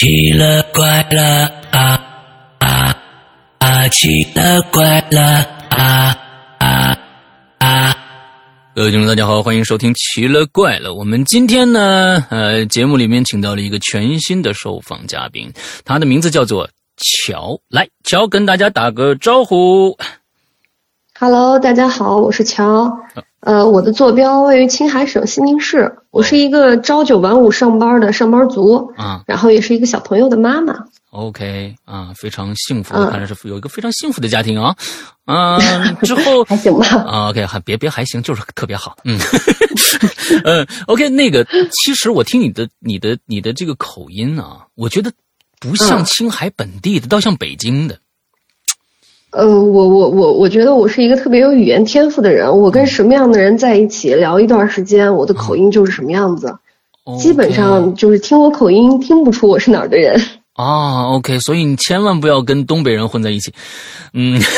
奇了怪了啊啊啊！奇了怪了啊啊啊！各位听众，大家好，欢迎收听《奇了怪了》。我们今天呢，呃，节目里面请到了一个全新的受访嘉宾，他的名字叫做乔。来，乔跟大家打个招呼。Hello，大家好，我是乔。呃，我的坐标位于青海省西宁市，我是一个朝九晚五上班的上班族啊，然后也是一个小朋友的妈妈。OK，啊，非常幸福，看来是有一个非常幸福的家庭啊。啊，之后 还行吧啊？OK，还别别还行，就是特别好。嗯，呃，OK，那个其实我听你的你的你的这个口音啊，我觉得不像青海本地的，倒像北京的。呃，我我我我觉得我是一个特别有语言天赋的人。我跟什么样的人在一起聊一段时间，我的口音就是什么样子。基本上就是听我口音听不出我是哪儿的人。啊，OK，所以你千万不要跟东北人混在一起。嗯。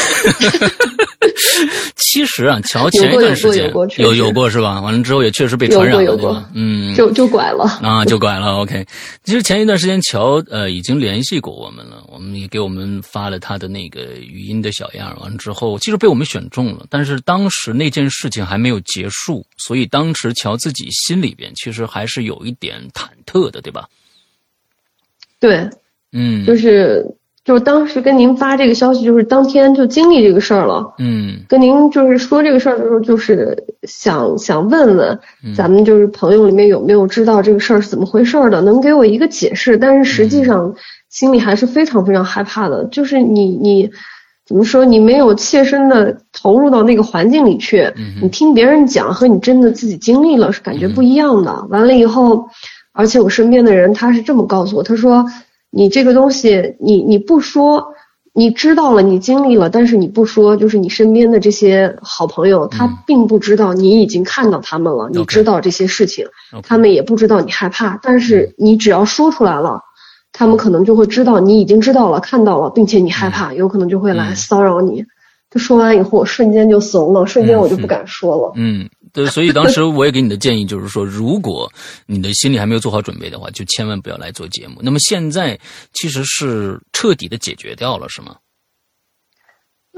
其实啊，乔前一段时间有有过是吧？完了之后也确实被传染了？嗯，就就拐了啊，就拐了。OK，其实前一段时间乔呃已经联系过我们了，我们也给我们发了他的那个语音的小样。完了之后，其实被我们选中了，但是当时那件事情还没有结束，所以当时乔自己心里边其实还是有一点忐忑的，对吧？对，嗯，就是。就是当时跟您发这个消息，就是当天就经历这个事儿了。嗯，跟您就是说这个事儿的时候，就是想想问问咱们就是朋友里面有没有知道这个事儿是怎么回事的，能给我一个解释。但是实际上心里还是非常非常害怕的。就是你你怎么说，你没有切身的投入到那个环境里去，你听别人讲和你真的自己经历了是感觉不一样的。完了以后，而且我身边的人他是这么告诉我，他说。你这个东西，你你不说，你知道了，你经历了，但是你不说，就是你身边的这些好朋友，他并不知道你已经看到他们了，你知道这些事情，他们也不知道你害怕，但是你只要说出来了，他们可能就会知道你已经知道了，看到了，并且你害怕，有可能就会来骚扰你。他说完以后，我瞬间就怂了，瞬间我就不敢说了。嗯。对，所以当时我也给你的建议就是说，如果你的心里还没有做好准备的话，就千万不要来做节目。那么现在其实是彻底的解决掉了，是吗？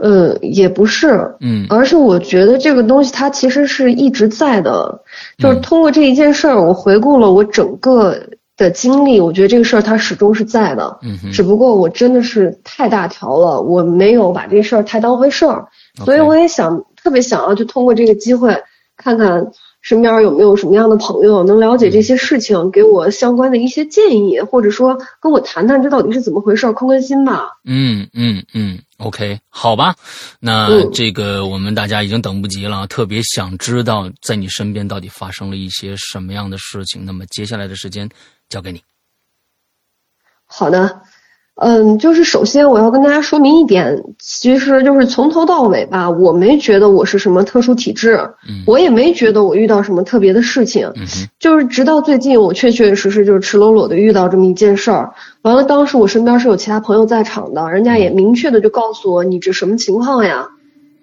呃，也不是，嗯，而是我觉得这个东西它其实是一直在的。就是通过这一件事儿，我回顾了我整个的经历，我觉得这个事儿它始终是在的。嗯只不过我真的是太大条了，我没有把这事儿太当回事儿，所以我也想特别想要就通过这个机会。看看身边有没有什么样的朋友能了解这些事情，给我相关的一些建议，或者说跟我谈谈这到底是怎么回事，宽宽心吧。嗯嗯嗯，OK，好吧，那这个我们大家已经等不及了，特别想知道在你身边到底发生了一些什么样的事情。那么接下来的时间交给你。好的。嗯，就是首先我要跟大家说明一点，其实就是从头到尾吧，我没觉得我是什么特殊体质，我也没觉得我遇到什么特别的事情，就是直到最近，我确确实实就是赤裸裸的遇到这么一件事儿。完了，当时我身边是有其他朋友在场的，人家也明确的就告诉我你这什么情况呀？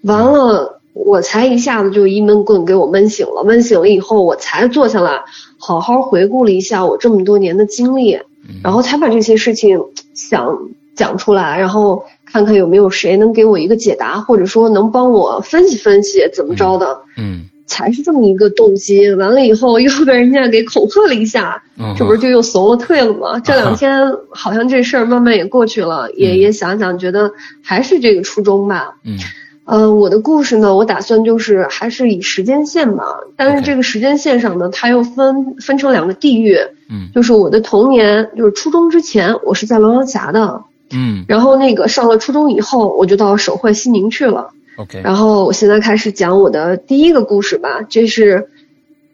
完了，我才一下子就一闷棍给我闷醒了，闷醒了以后，我才坐下来好好回顾了一下我这么多年的经历。然后才把这些事情想讲出来，然后看看有没有谁能给我一个解答，或者说能帮我分析分析怎么着的，嗯，才是这么一个动机。完了以后又被人家给恐吓了一下，这不是就又怂了退了吗？这两天好像这事儿慢慢也过去了，也也想想觉得还是这个初衷吧，嗯。嗯，我的故事呢，我打算就是还是以时间线吧，但是这个时间线上呢，它又分分成两个地域，嗯，就是我的童年，就是初中之前，我是在龙阳峡的，嗯，然后那个上了初中以后，我就到省会西宁去了，OK，然后我现在开始讲我的第一个故事吧，这是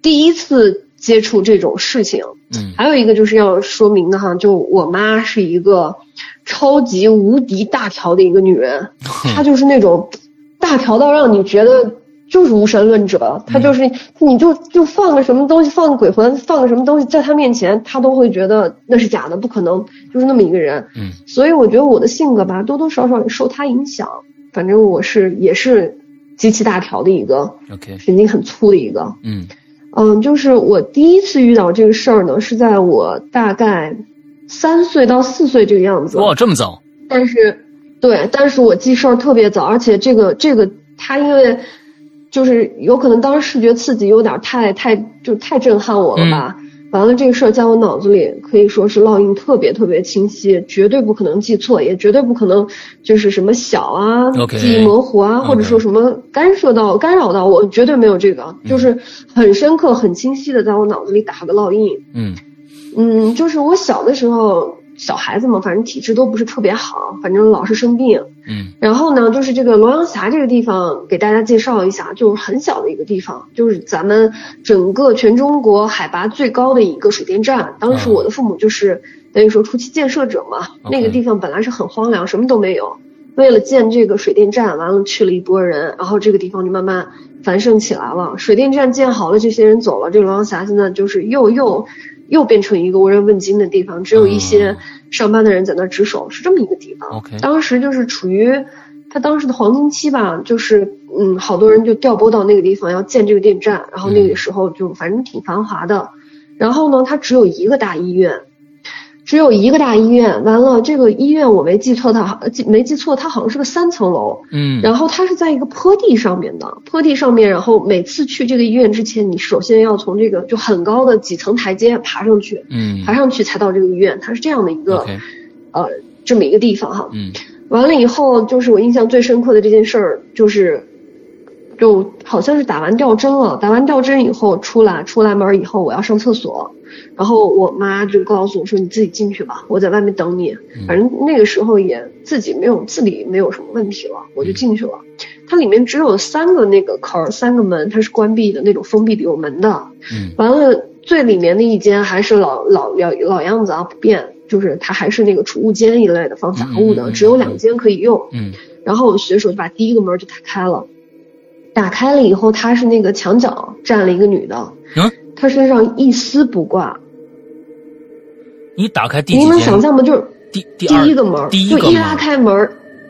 第一次接触这种事情，嗯，还有一个就是要说明的哈，就我妈是一个超级无敌大条的一个女人，她就是那种。大条到让你觉得就是无神论者，他就是你就就放个什么东西，放个鬼魂，放个什么东西在他面前，他都会觉得那是假的，不可能，就是那么一个人。嗯，所以我觉得我的性格吧，多多少少也受他影响。反正我是也是极其大条的一个，OK，神经很粗的一个。嗯嗯，就是我第一次遇到这个事儿呢，是在我大概三岁到四岁这个样子。哇，这么早？但是，对，但是我记事儿特别早，而且这个这个他因为就是有可能当时视觉刺激有点太太就太震撼我了吧。完了，这个事儿在我脑子里可以说是烙印特别特别清晰，绝对不可能记错，也绝对不可能就是什么小啊，记忆模糊啊，或者说什么干涉到、干扰到我，绝对没有这个，就是很深刻、很清晰的在我脑子里打个烙印。嗯嗯，就是我小的时候。小孩子嘛，反正体质都不是特别好，反正老是生病。嗯，然后呢，就是这个罗阳峡这个地方，给大家介绍一下，就是很小的一个地方，就是咱们整个全中国海拔最高的一个水电站。当时我的父母就是等于说初期建设者嘛，那个地方本来是很荒凉，什么都没有。为了建这个水电站，完了去了一波人，然后这个地方就慢慢繁盛起来了。水电站建好了，这些人走了，这个罗阳峡现在就是又又。又变成一个无人问津的地方，只有一些上班的人在那值守，是这么一个地方。OK，当时就是处于他当时的黄金期吧，就是嗯，好多人就调拨到那个地方要建这个电站，然后那个时候就反正挺繁华的。然后呢，它只有一个大医院。只有一个大医院，完了这个医院我没记错，它没记错，它好像是个三层楼，嗯，然后它是在一个坡地上面的，坡地上面，然后每次去这个医院之前，你首先要从这个就很高的几层台阶爬上去，嗯，爬上去才到这个医院，它是这样的一个，呃，这么一个地方哈，嗯，完了以后就是我印象最深刻的这件事儿就是，就好像是打完吊针了，打完吊针以后出来，出来门以后我要上厕所。然后我妈就告诉我说：“你自己进去吧，我在外面等你。”反正那个时候也自己没有自理，没有什么问题了，我就进去了。它里面只有三个那个口儿，三个门，它是关闭的那种封闭的有门的。嗯。完了，最里面的一间还是老老老老样子啊，不变，就是它还是那个储物间一类的，放杂物的，只有两间可以用。嗯。然后我随手就把第一个门就打开了，打开了以后，它是那个墙角站了一个女的。嗯。他身上一丝不挂。你打开第，你能想象吗？就是第第一个门，第一个门，就一拉开门，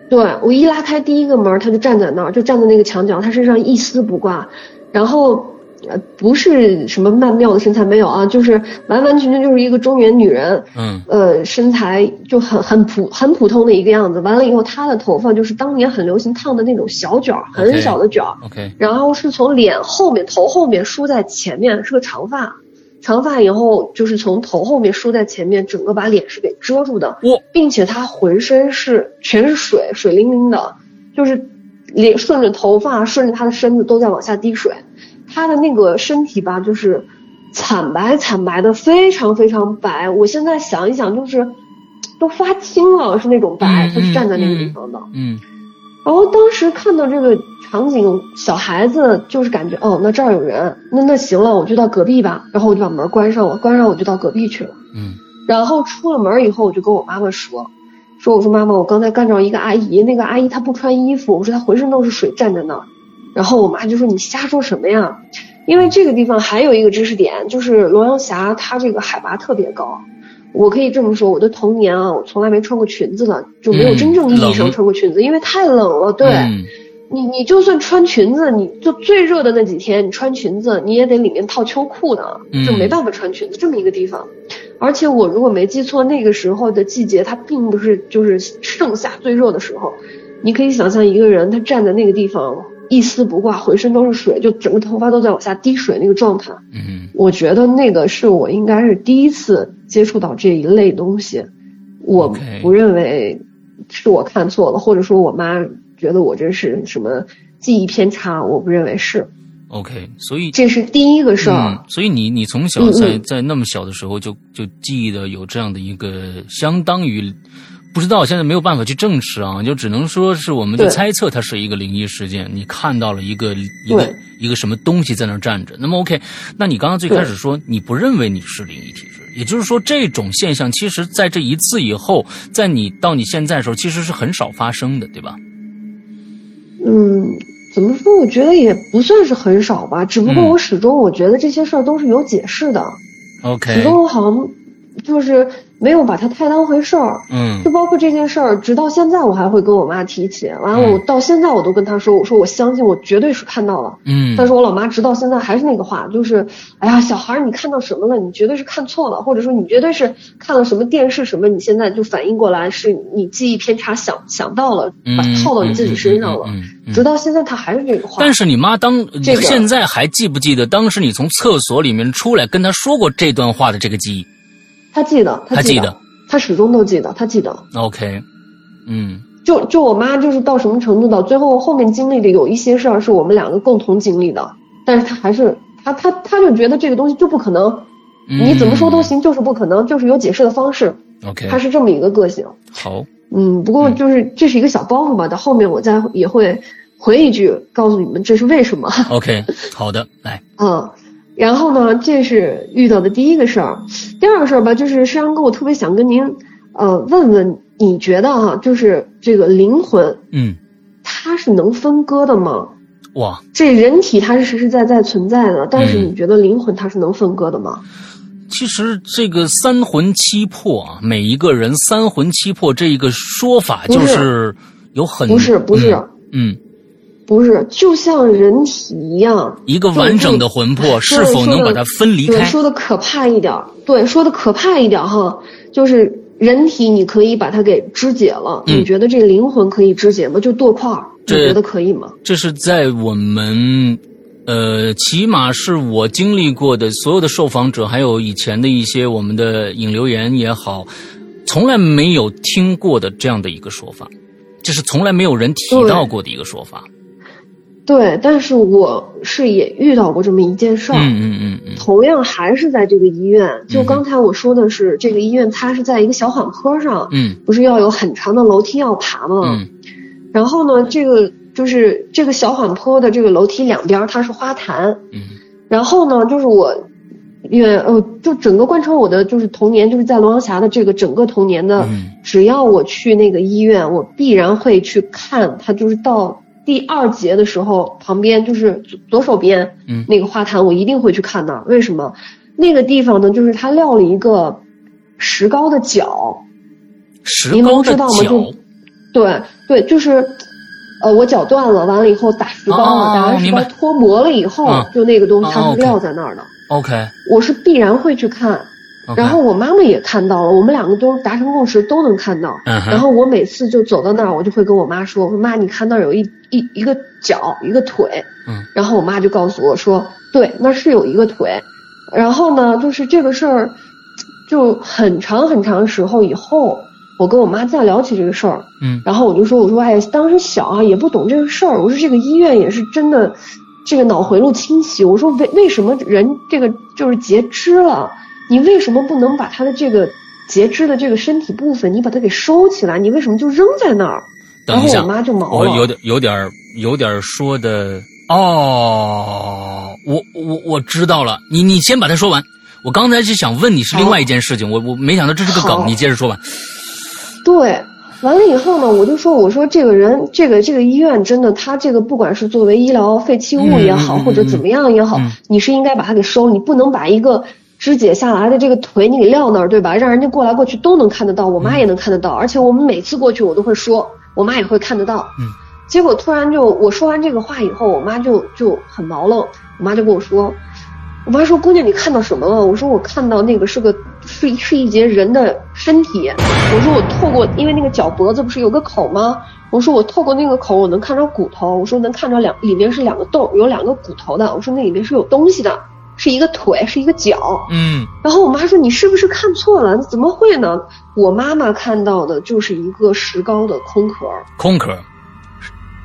对我一拉开第一个门，他就站在那儿，就站在那个墙角，他身上一丝不挂，然后呃不是什么曼妙的身材没有啊，就是完完全全就是一个中原女人，嗯，呃身材就很很普很普通的一个样子。完了以后，她的头发就是当年很流行烫的那种小卷儿，很小的卷儿，OK，然后是从脸后面头后面梳在前面，是个长发。长发以后就是从头后面梳在前面，整个把脸是给遮住的，并且她浑身是全是水，水灵灵的，就是脸顺着头发顺着她的身子都在往下滴水，他的那个身体吧就是惨白惨白的，非常非常白。我现在想一想就是都发青了，是那种白。他是站在那个地方的，嗯。然后当时看到这个场景，小孩子就是感觉哦，那这儿有人，那那行了，我就到隔壁吧。然后我就把门关上了，关上我就到隔壁去了。嗯。然后出了门以后，我就跟我妈妈说，说我说妈妈，我刚才干着一个阿姨，那个阿姨她不穿衣服，我说她浑身都是水，站在那儿。然后我妈就说你瞎说什么呀？因为这个地方还有一个知识点，就是罗阳峡它这个海拔特别高。我可以这么说，我的童年啊，我从来没穿过裙子的，就没有真正意义上穿过裙子，因为太冷了。对，你你就算穿裙子，你就最热的那几天，你穿裙子你也得里面套秋裤的，就没办法穿裙子。这么一个地方，而且我如果没记错，那个时候的季节它并不是就是盛夏最热的时候，你可以想象一个人他站在那个地方。一丝不挂，浑身都是水，就整个头发都在往下滴水那个状态。嗯，我觉得那个是我应该是第一次接触到这一类东西，我不认为是我看错了，或者说我妈觉得我这是什么记忆偏差，我不认为是。OK，所以这是第一个事儿。所以你你从小在在那么小的时候就就记忆的有这样的一个相当于。不知道，现在没有办法去证实啊，就只能说是我们的猜测，它是一个灵异事件。你看到了一个一个一个什么东西在那站着。那么 OK，那你刚刚最开始说你不认为你是灵异体质，也就是说这种现象其实在这一次以后，在你到你现在的时候其实是很少发生的，对吧？嗯，怎么说？我觉得也不算是很少吧，只不过我始终我觉得这些事儿都是有解释的。OK，始终好像就是。没有把它太当回事儿，嗯，就包括这件事儿，直到现在我还会跟我妈提起。完了，我到现在我都跟她说，我说我相信，我绝对是看到了，嗯。但是我老妈直到现在还是那个话，就是，哎呀，小孩儿你看到什么了？你绝对是看错了，或者说你绝对是看了什么电视什么，你现在就反应过来是你记忆偏差想想到了，把套到你自己身上了。直到现在他还是这个话。但是你妈当这个现在还记不记得当时你从厕所里面出来跟她说过这段话的这个记忆？他记得，他记得，他始终都记得，他记得。OK，嗯，就就我妈就是到什么程度到，最后后面经历的有一些事儿是我们两个共同经历的，但是她还是她她她就觉得这个东西就不可能，你怎么说都行，就是不可能，就是有解释的方式。OK，他是这么一个个性。好，嗯，不过就是这是一个小包袱吧，到后面我再也会回一句告诉你们这是为什么。OK，好的，来，嗯。然后呢，这是遇到的第一个事儿，第二个事儿吧，就是山羊哥，我特别想跟您，呃，问问，你觉得哈，就是这个灵魂，嗯，它是能分割的吗？哇，这人体它是实实在在存在的，但是你觉得灵魂它是能分割的吗？其实这个三魂七魄啊，每一个人三魂七魄这一个说法，就是有很不是不是，嗯。不是，就像人体一样，一个完整的魂魄是否能把它分离开？说的可怕一点，对，说的可怕一点哈，就是人体你可以把它给肢解了，你觉得这个灵魂可以肢解吗？就剁块儿，你觉得可以吗？这是在我们，呃，起码是我经历过的所有的受访者，还有以前的一些我们的引流员也好，从来没有听过的这样的一个说法，这是从来没有人提到过的一个说法。对，但是我是也遇到过这么一件事儿，嗯嗯嗯嗯，同样还是在这个医院，就刚才我说的是这个医院，它是在一个小缓坡上，嗯，不是要有很长的楼梯要爬吗？嗯，然后呢，这个就是这个小缓坡的这个楼梯两边它是花坛，嗯，然后呢，就是我，也呃，就整个贯穿我的就是童年，就是在龙阳峡的这个整个童年的，只要我去那个医院，我必然会去看它，就是到。第二节的时候，旁边就是左手边，嗯，那个花坛我一定会去看那儿。为什么？那个地方呢，就是他撂了一个石膏的脚，石膏的脚，对对，就是，呃，我脚断了，完了以后打石膏了，打完石膏脱模了以后，就那个东西它是撂在那儿的。OK，我是必然会去看。然后我妈妈也看到了，我们两个都达成共识，都能看到。然后我每次就走到那儿，我就会跟我妈说：“我说妈，你看那儿有一一一个脚，一个腿。”嗯。然后我妈就告诉我说：“对，那是有一个腿。”然后呢，就是这个事儿，就很长很长时候以后，我跟我妈再聊起这个事儿。嗯。然后我就说：“我说哎，当时小啊，也不懂这个事儿。我说这个医院也是真的，这个脑回路清晰。我说为为什么人这个就是截肢了？”你为什么不能把他的这个截肢的这个身体部分，你把它给收起来？你为什么就扔在那儿？然后我妈就毛了。我有点有点有点说的哦，我我我知道了。你你先把它说完。我刚才是想问你是另外一件事情，我我没想到这是个梗。你接着说完。对，完了以后呢，我就说，我说这个人，这个这个医院真的，他这个不管是作为医疗废弃物也好，或者怎么样也好，你是应该把它给收，你不能把一个。肢解下来的这个腿，你给撂那儿，对吧？让人家过来过去都能看得到，我妈也能看得到，而且我们每次过去，我都会说，我妈也会看得到。嗯。结果突然就我说完这个话以后，我妈就就很毛愣，我妈就跟我说，我妈说：“姑娘，你看到什么了？”我说：“我看到那个是个是是一节人的身体。”我说：“我透过因为那个脚脖子不是有个口吗？”我说：“我透过那个口，我能看着骨头。”我说：“能看着两里面是两个洞，有两个骨头的。”我说：“那里面是有东西的。”是一个腿，是一个脚，嗯，然后我妈说你是不是看错了？怎么会呢？我妈妈看到的就是一个石膏的空壳，空壳，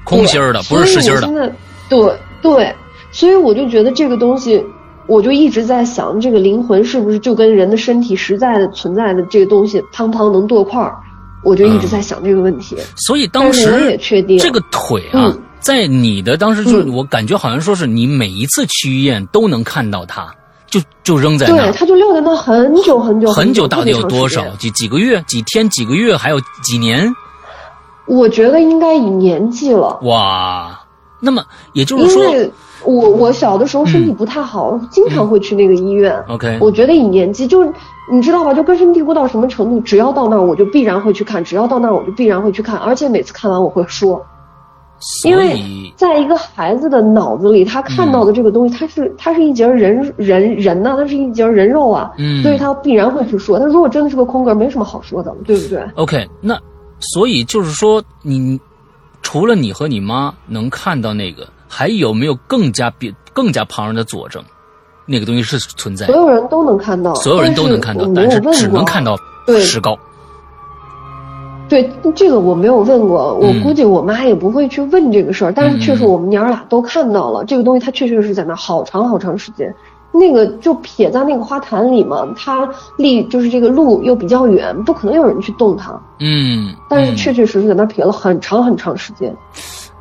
空心儿的，不是实心的。对对，所以我就觉得这个东西，我就一直在想，这个灵魂是不是就跟人的身体实在的存在的这个东西，汤汤能剁块儿？我就一直在想这个问题。所以当时我也确定这个腿啊。在你的当时，就是我感觉好像说是你每一次去医院都能看到它，就就扔在那。对，它就撂在那很久很久很久，到底有多少？几几个月？几天？几个月？还有几年？我觉得应该以年？纪了。哇，那么也就是说，因为我我小的时候身体不太好，经常会去那个医院。OK，我觉得以年？纪，就你知道吧？就根深蒂固到什么程度？只要到那儿，我就必然会去看；只要到那儿，我就必然会去看。而且每次看完，我会说，因为在一个孩子的脑子里，他看到的这个东西，他是他是一截人人人呢，他是一截人肉啊，嗯所以他必然会去说。他如果真的是个空格，没什么好说的，对不对？OK，那所以就是说，你除了你和你妈能看到那个，还有没有更加别更加旁人的佐证？那个东西是存在，所有人都能看到，所有人都能看到，但是只能看到石膏。对，这个我没有问过，我估计我妈也不会去问这个事儿。但是确实我们娘俩都看到了这个东西，它确确实实在那好长好长时间。那个就撇在那个花坛里嘛，它离就是这个路又比较远，不可能有人去动它。嗯，但是确确实实在那撇了很长很长时间。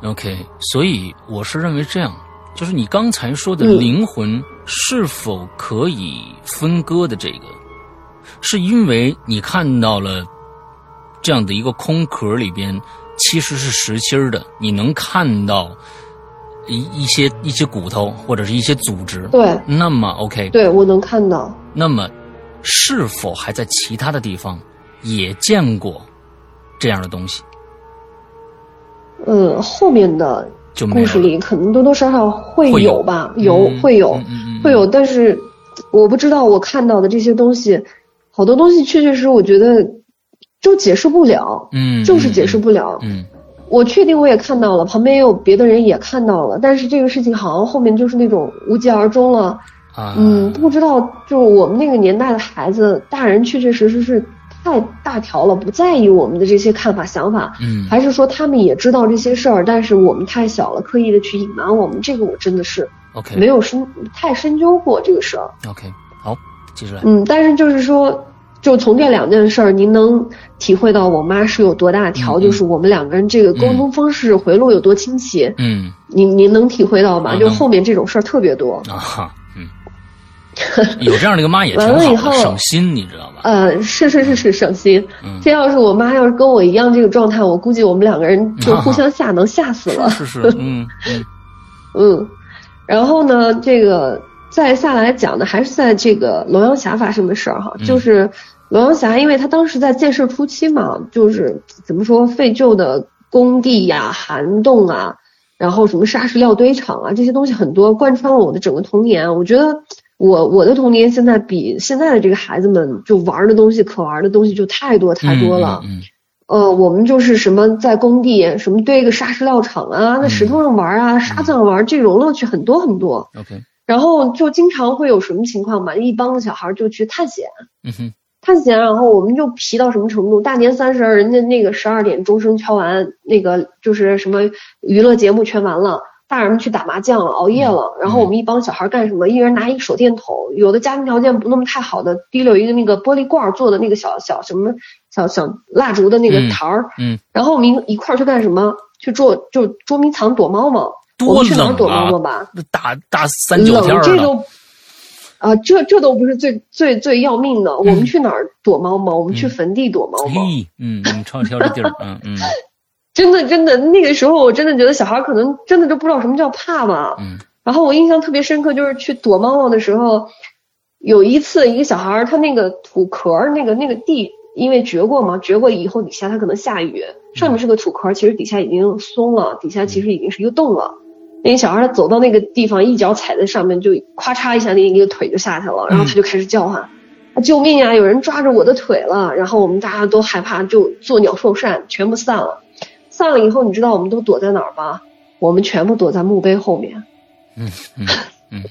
OK，所以我是认为这样。就是你刚才说的灵魂是否可以分割的这个，是因为你看到了这样的一个空壳里边其实是实心的，你能看到一一些一些骨头或者是一些组织。对，那么 OK，对我能看到。那么是否还在其他的地方也见过这样的东西？嗯，后面的。故事里可能多多少少会有吧，有会有会有，但是我不知道我看到的这些东西，好多东西确确实我觉得就解释不了，嗯，就是解释不了，嗯，我确定我也看到了，旁边也有别的人也看到了，但是这个事情好像后面就是那种无疾而终了，啊，嗯，不知道就是我们那个年代的孩子，大人确确实实是。太大条了，不在意我们的这些看法想法，嗯，还是说他们也知道这些事儿，但是我们太小了，刻意的去隐瞒我们，这个我真的是，OK，没有深太深究过这个事儿，OK，好，接着来，嗯，但是就是说，就从这两件事儿，您能体会到我妈是有多大条，就是我们两个人这个沟通方式回路有多清晰，嗯，您您能体会到吗？就后面这种事儿特别多啊。嗯 有这样的一个妈也挺好，省心，你知道吧？呃，是是是是省心。这要是我妈要是跟我一样这个状态，我估计我们两个人就互相吓，能吓死了。是是，嗯嗯嗯。然后呢，这个再下来讲的还是在这个龙阳峡发生的事儿哈，就是龙阳峡，因为它当时在建设初期嘛，就是怎么说废旧的工地呀、涵洞啊，然后什么砂石料堆场啊，这些东西很多，贯穿了我的整个童年。我觉得。我我的童年现在比现在的这个孩子们就玩的东西可玩的东西就太多太多了，嗯，呃，我们就是什么在工地什么堆个砂石料场啊，在石头上玩啊，沙子上玩，这种乐趣很多很多。OK，然后就经常会有什么情况嘛，一帮子小孩就去探险，嗯哼，探险，然后我们就皮到什么程度？大年三十人家那个十二点钟声敲完，那个就是什么娱乐节目全完了。大人们去打麻将了，熬夜了，然后我们一帮小孩干什么？一人拿一个手电筒，有的家庭条件不那么太好的，提溜一个那个玻璃罐做的那个小小什么小小蜡烛的那个台儿，嗯，然后我们一块儿去干什么？去捉就捉迷藏躲猫猫。多冷躲猫猫吧？打打三九天冷这都啊，这这都不是最最最要命的。我们去哪儿躲猫猫？我们去坟地躲猫猫。嗯，嗯，超挑的地儿，嗯嗯。真的，真的，那个时候我真的觉得小孩可能真的都不知道什么叫怕嘛。嗯。然后我印象特别深刻，就是去躲猫猫的时候，有一次一个小孩他那个土壳那个那个地，因为掘过嘛，掘过以后底下它可能下雨，上面是个土壳，其实底下已经松了，底下其实已经是一个洞了。那个小孩他走到那个地方，一脚踩在上面，就咔嚓一下，那一个腿就下去了，然后他就开始叫唤：“救命呀！有人抓着我的腿了！”然后我们大家都害怕，就作鸟兽散，全部散了。散了以后，你知道我们都躲在哪儿吧？我们全部躲在墓碑后面。嗯嗯 嗯。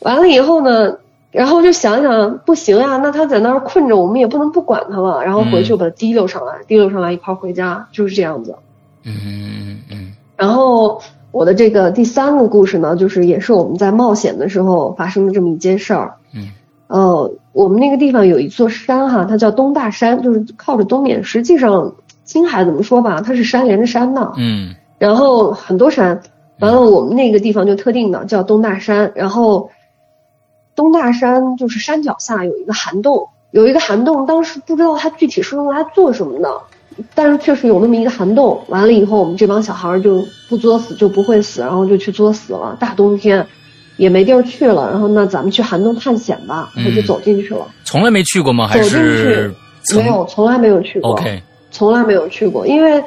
完了以后呢，然后就想想，不行呀，那他在那儿困着，我们也不能不管他了。然后回去把他提溜上来，提溜上来一块儿回家，就是这样子。嗯嗯嗯。然后我的这个第三个故事呢，就是也是我们在冒险的时候发生的这么一件事儿。嗯。呃，我们那个地方有一座山哈，它叫东大山，就是靠着东面，实际上。青海怎么说吧，它是山连着山的，嗯，然后很多山，完了我们那个地方就特定的叫东大山，然后东大山就是山脚下有一个涵洞，有一个涵洞，当时不知道它具体是用来做什么的，但是确实有那么一个涵洞。完了以后，我们这帮小孩就不作死就不会死，然后就去作死了。大冬天，也没地儿去了，然后那咱们去涵洞探险吧，然后就走进去了。从来没去过吗？还是没有，从来没有去过。OK，从来没有去过，因为。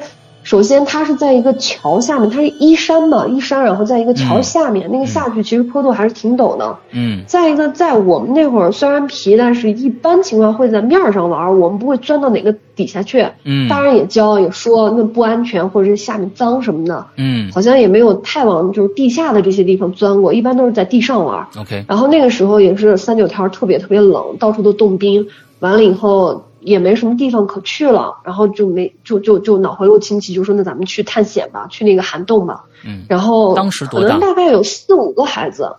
首先，它是在一个桥下面，它是依山嘛，依山，然后在一个桥下面，那个下去其实坡度还是挺陡的。嗯。再一个，在我们那会儿虽然皮，但是一般情况会在面上玩，我们不会钻到哪个底下去。嗯。大人也教也说那不安全，或者是下面脏什么的。嗯。好像也没有太往就是地下的这些地方钻过，一般都是在地上玩。OK。然后那个时候也是三九天特别特别冷，到处都冻冰，完了以后。也没什么地方可去了，然后就没就就就脑回路清奇，就说那咱们去探险吧，去那个涵洞吧。嗯，然后当时可能大概有四五个孩子，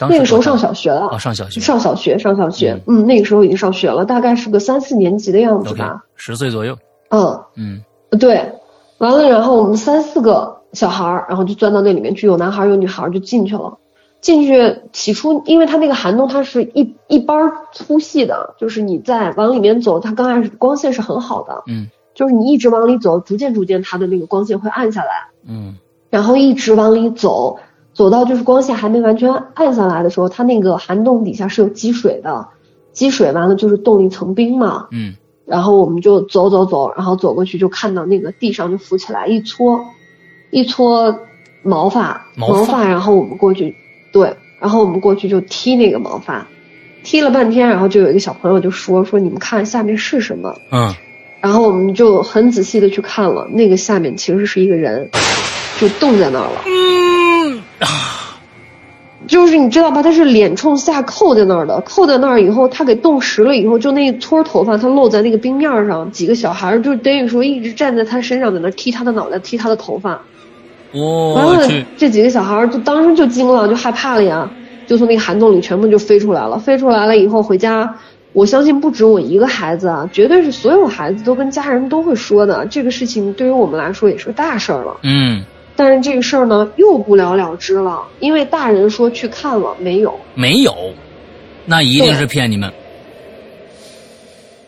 那个时候上小学了。哦，上小学，上小学，上小学。嗯，那个时候已经上学了，大概是个三四年级的样子吧。十岁左右。嗯嗯，对，完了，然后我们三四个小孩儿，然后就钻到那里面去，有男孩有女孩，就进去了。进去起初，因为它那个涵洞它是一一般粗细的，就是你在往里面走，它刚开始光线是很好的，嗯，就是你一直往里走，逐渐逐渐它的那个光线会暗下来，嗯，然后一直往里走，走到就是光线还没完全暗下来的时候，它那个涵洞底下是有积水的，积水完了就是冻了一层冰嘛，嗯，然后我们就走走走，然后走过去就看到那个地上就浮起来一撮，一撮毛发，毛发，然后我们过去。对，然后我们过去就踢那个毛发，踢了半天，然后就有一个小朋友就说说你们看下面是什么？嗯，然后我们就很仔细的去看了，那个下面其实是一个人，就冻在那儿了。嗯，就是你知道吧？他是脸冲下扣在那儿的，扣在那儿以后，他给冻实了以后，就那一撮头发，他露在那个冰面上，几个小孩就等于说一直站在他身上，在那踢他的脑袋，踢他的头发。完了，这几个小孩就当时就惊了，就害怕了呀，就从那个涵洞里全部就飞出来了。飞出来了以后回家，我相信不止我一个孩子啊，绝对是所有孩子都跟家人都会说的。这个事情对于我们来说也是个大事儿了。嗯。但是这个事儿呢又不了了之了，因为大人说去看了没有？没有，那一定是骗你们。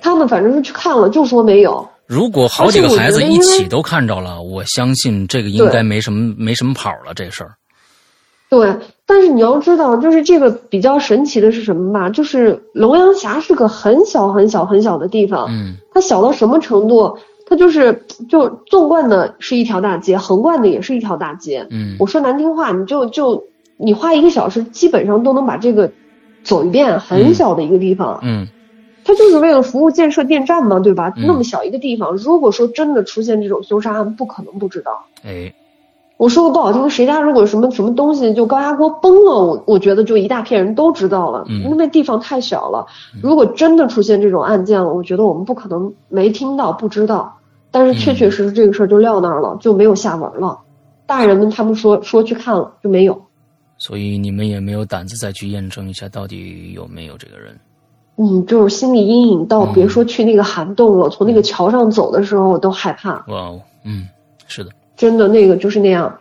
他们反正是去看了，就说没有。如果好几个孩子一起都看着了，我相信这个应该没什么没什么跑了这事儿。对，但是你要知道，就是这个比较神奇的是什么吧？就是龙阳峡是个很小很小很小的地方，嗯，它小到什么程度？它就是就纵贯的是一条大街，横贯的也是一条大街，嗯，我说难听话，你就就你花一个小时，基本上都能把这个走一遍，很小的一个地方，嗯。他就是为了服务建设电站嘛，对吧？那么小一个地方，如果说真的出现这种凶杀案，不可能不知道。哎，我说个不好听的，谁家如果什么什么东西就高压锅崩了，我我觉得就一大片人都知道了。嗯，因为地方太小了。如果真的出现这种案件了，我觉得我们不可能没听到不知道。但是确确实实这个事儿就撂那儿了，就没有下文了。大人们他们说说去看了就没有。所以你们也没有胆子再去验证一下到底有没有这个人。嗯，就是心理阴影到别说去那个涵洞了，从那个桥上走的时候我都害怕。哇哦，嗯，是的，真的那个就是那样。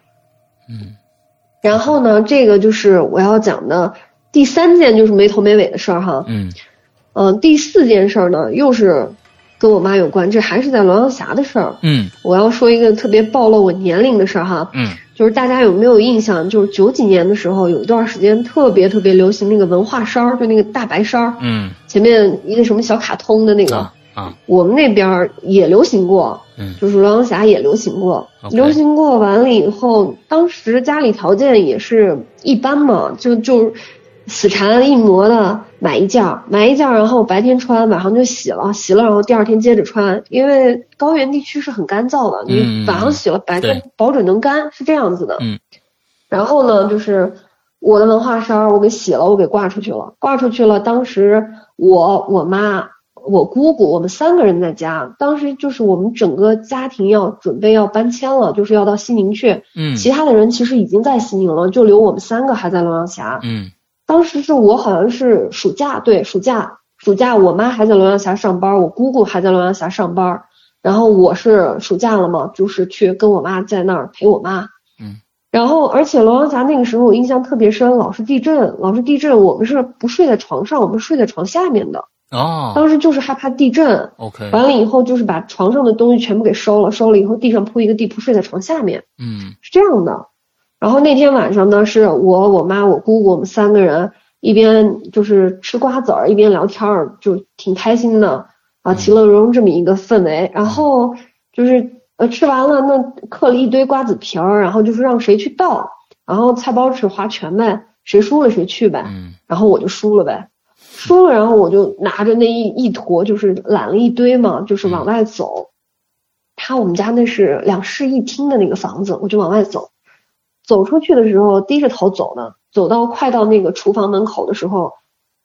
嗯，然后呢，这个就是我要讲的第三件就是没头没尾的事儿哈。嗯，嗯，第四件事儿呢又是跟我妈有关，这还是在龙阳峡的事儿。嗯，我要说一个特别暴露我年龄的事儿哈。嗯。就是大家有没有印象？就是九几年的时候，有一段时间特别特别流行那个文化衫儿，就那个大白衫儿。嗯。前面一个什么小卡通的那个。啊。我们那边也流行过。嗯。就是龙阳侠也流行过。流行过完了以后，当时家里条件也是一般嘛，就就。死缠硬磨的买一件，买一件，然后白天穿，晚上就洗了，洗了，然后第二天接着穿，因为高原地区是很干燥的，你晚上洗了，白天保准能干，是这样子的。嗯。然后呢，就是我的文化衫，我给洗了，我给挂出去了，挂出去了。当时我、我妈、我姑姑，我们三个人在家，当时就是我们整个家庭要准备要搬迁了，就是要到西宁去。嗯。其他的人其实已经在西宁了，就留我们三个还在龙阳峡。嗯。当时是我好像是暑假，对暑假，暑假我妈还在龙阳峡上班，我姑姑还在龙阳峡上班，然后我是暑假了嘛，就是去跟我妈在那儿陪我妈。嗯。然后而且龙阳峡那个时候我印象特别深，老是地震，老是地震，我们是不睡在床上，我们睡在床下面的。哦。当时就是害怕地震。OK。完了以后就是把床上的东西全部给收了，收了以后地上铺一个地铺，睡在床下面。嗯。是这样的。然后那天晚上呢，是我、我妈、我姑姑，我们三个人一边就是吃瓜子儿，一边聊天儿，就挺开心的啊，其乐融融这么一个氛围。然后就是呃吃完了，那嗑了一堆瓜子皮儿，然后就是让谁去倒，然后菜包纸划拳呗，谁输了谁去呗。然后我就输了呗，输了，然后我就拿着那一一坨，就是揽了一堆嘛，就是往外走。他我们家那是两室一厅的那个房子，我就往外走。走出去的时候低着头走的，走到快到那个厨房门口的时候，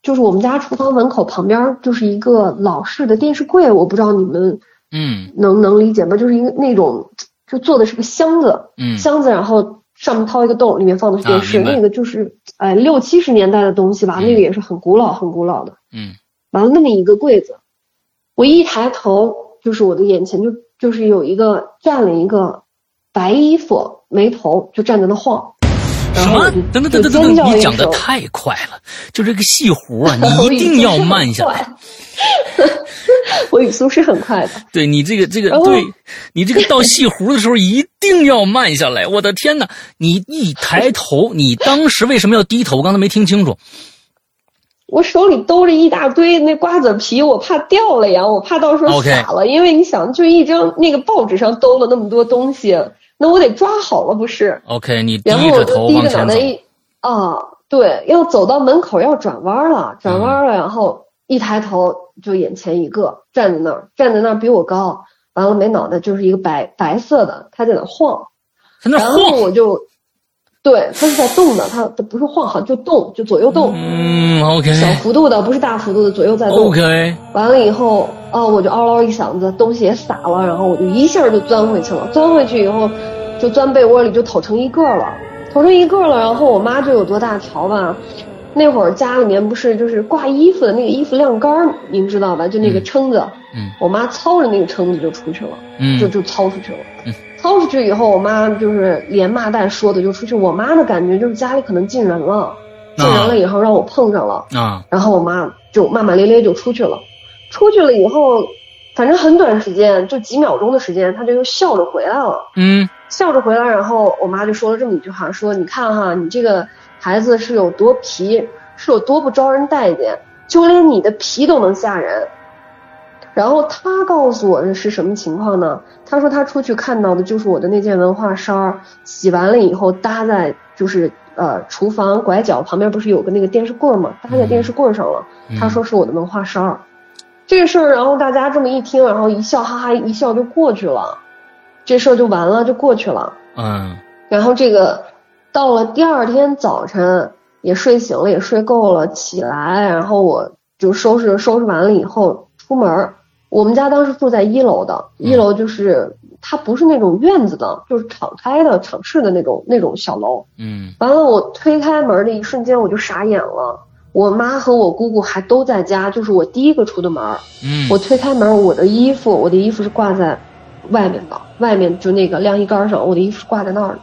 就是我们家厨房门口旁边就是一个老式的电视柜，我不知道你们嗯能能理解吗？就是一个那种就做的是个箱子，嗯箱子，然后上面掏一个洞，里面放的是电视，那个就是哎六七十年代的东西吧，那个也是很古老很古老的，嗯，完了那么一个柜子，我一抬头就是我的眼前就就是有一个站了一个白衣服。眉头就站在那晃，什么？等等等等等等，你讲的太快了，就这个细弧啊，你一定要慢下来。我语速是很快的。对你这个这个，对你这个到细弧的时候一定要慢下来。我的天哪！你一抬头，你当时为什么要低头？我刚才没听清楚。我手里兜着一大堆那瓜子皮，我怕掉了呀，我怕到时候洒了。因为你想，就一张那个报纸上兜了那么多东西。那我得抓好了，不是？OK，你低着头往前走。啊，对，要走到门口要转弯了，转弯了，然后一抬头就眼前一个站在那儿，站在那儿比我高，完了没脑袋，就是一个白白色的，他在那晃，然后我就。对，它是在动的，它它不是晃，好就动，就左右动。嗯，OK。小幅度的，不是大幅度的，左右在动。OK。完了以后，哦，我就嗷嗷一嗓子，东西也洒了，然后我就一下就钻回去了。钻回去以后，就钻被窝里，就抖成一个了，抖成一个了。然后我妈就有多大条吧？那会儿家里面不是就是挂衣服的那个衣服晾杆儿，您知道吧？就那个撑子。嗯。我妈操着那个撑子就出去了。嗯。就就操出去了。嗯。掏出去以后，我妈就是连骂带说的就出去。我妈的感觉就是家里可能进人了，进人了以后让我碰上了，啊，然后我妈就骂骂咧咧就出去了。出去了以后，反正很短时间，就几秒钟的时间，她就又笑着回来了。嗯，笑着回来，然后我妈就说了这么一句话：说你看哈，你这个孩子是有多皮，是有多不招人待见，就连你的皮都能吓人。然后他告诉我的是什么情况呢？他说他出去看到的就是我的那件文化衫，洗完了以后搭在就是呃厨房拐角旁边不是有个那个电视柜吗？搭在电视柜上了。他说是我的文化衫，这个事儿，然后大家这么一听，然后一笑哈哈一笑就过去了，这事儿就完了就过去了。嗯。然后这个到了第二天早晨也睡醒了也睡够了起来，然后我就收拾收拾完了以后出门。我们家当时住在一楼的，一楼就是它不是那种院子的，就是敞开的、敞式的那种那种小楼。嗯，完了，我推开门的一瞬间，我就傻眼了。我妈和我姑姑还都在家，就是我第一个出的门。嗯，我推开门，我的衣服，我的衣服是挂在外面的，外面就那个晾衣杆上，我的衣服是挂在那儿的。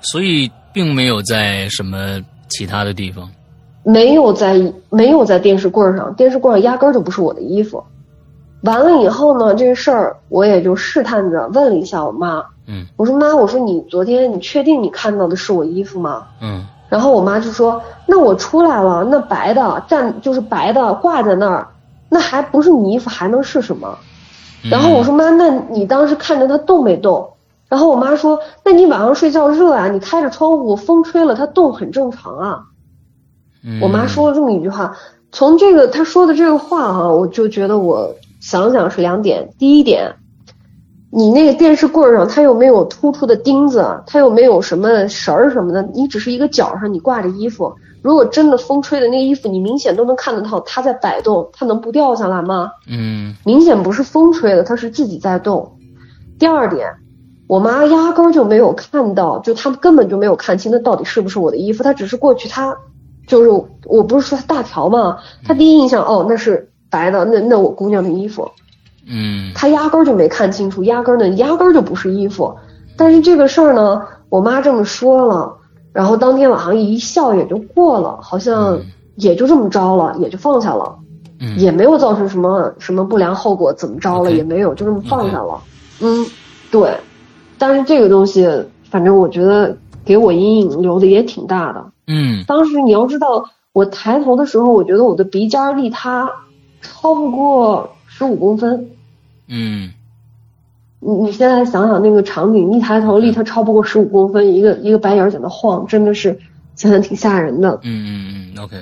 所以并没有在什么其他的地方，没有在没有在电视柜上，电视柜上压根儿就不是我的衣服。完了以后呢，这个事儿我也就试探着问了一下我妈，嗯，我说妈，我说你昨天你确定你看到的是我衣服吗？嗯，然后我妈就说，那我出来了，那白的站就是白的挂在那儿，那还不是你衣服还能是什么？然后我说妈，那你当时看着它动没动？然后我妈说，那你晚上睡觉热啊，你开着窗户，风吹了它动很正常啊。我妈说了这么一句话，从这个她说的这个话哈，我就觉得我。想想是两点，第一点，你那个电视柜上它又没有突出的钉子，它又没有什么绳儿什么的，你只是一个角上你挂着衣服，如果真的风吹的那个衣服，你明显都能看得到它在摆动，它能不掉下来吗？嗯，明显不是风吹的，它是自己在动。第二点，我妈压根儿就没有看到，就她根本就没有看清那到底是不是我的衣服，她只是过去，她就是我不是说她大条嘛？她第一印象哦那是。白的那那我姑娘的衣服，嗯，她压根儿就没看清楚，压根儿呢压根儿就不是衣服。但是这个事儿呢，我妈这么说了，然后当天晚上一笑也就过了，好像也就这么着了，也就放下了，嗯也没有造成什么什么不良后果，怎么着了也没有，就这么放下了。嗯，对。但是这个东西，反正我觉得给我阴影留的也挺大的。嗯，当时你要知道，我抬头的时候，我觉得我的鼻尖离他超不过十五公分。嗯，你你现在想想那个场景，一抬头离他超不过十五公分，一个一个白眼在那晃，真的是想想挺吓人的。嗯嗯嗯，OK。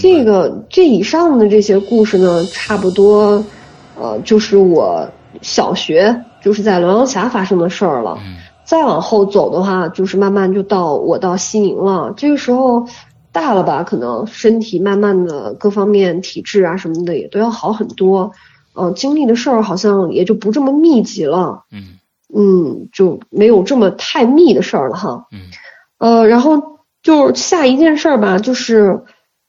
这个这以上的这些故事呢，差不多，呃，就是我小学就是在龙阳峡发生的事儿了。嗯。再往后走的话，就是慢慢就到我到西宁了。这个时候大了吧，可能身体慢慢的各方面体质啊什么的也都要好很多。嗯，经历的事儿好像也就不这么密集了。嗯。嗯，就没有这么太密的事儿了哈。嗯。呃，然后就下一件事儿吧，就是。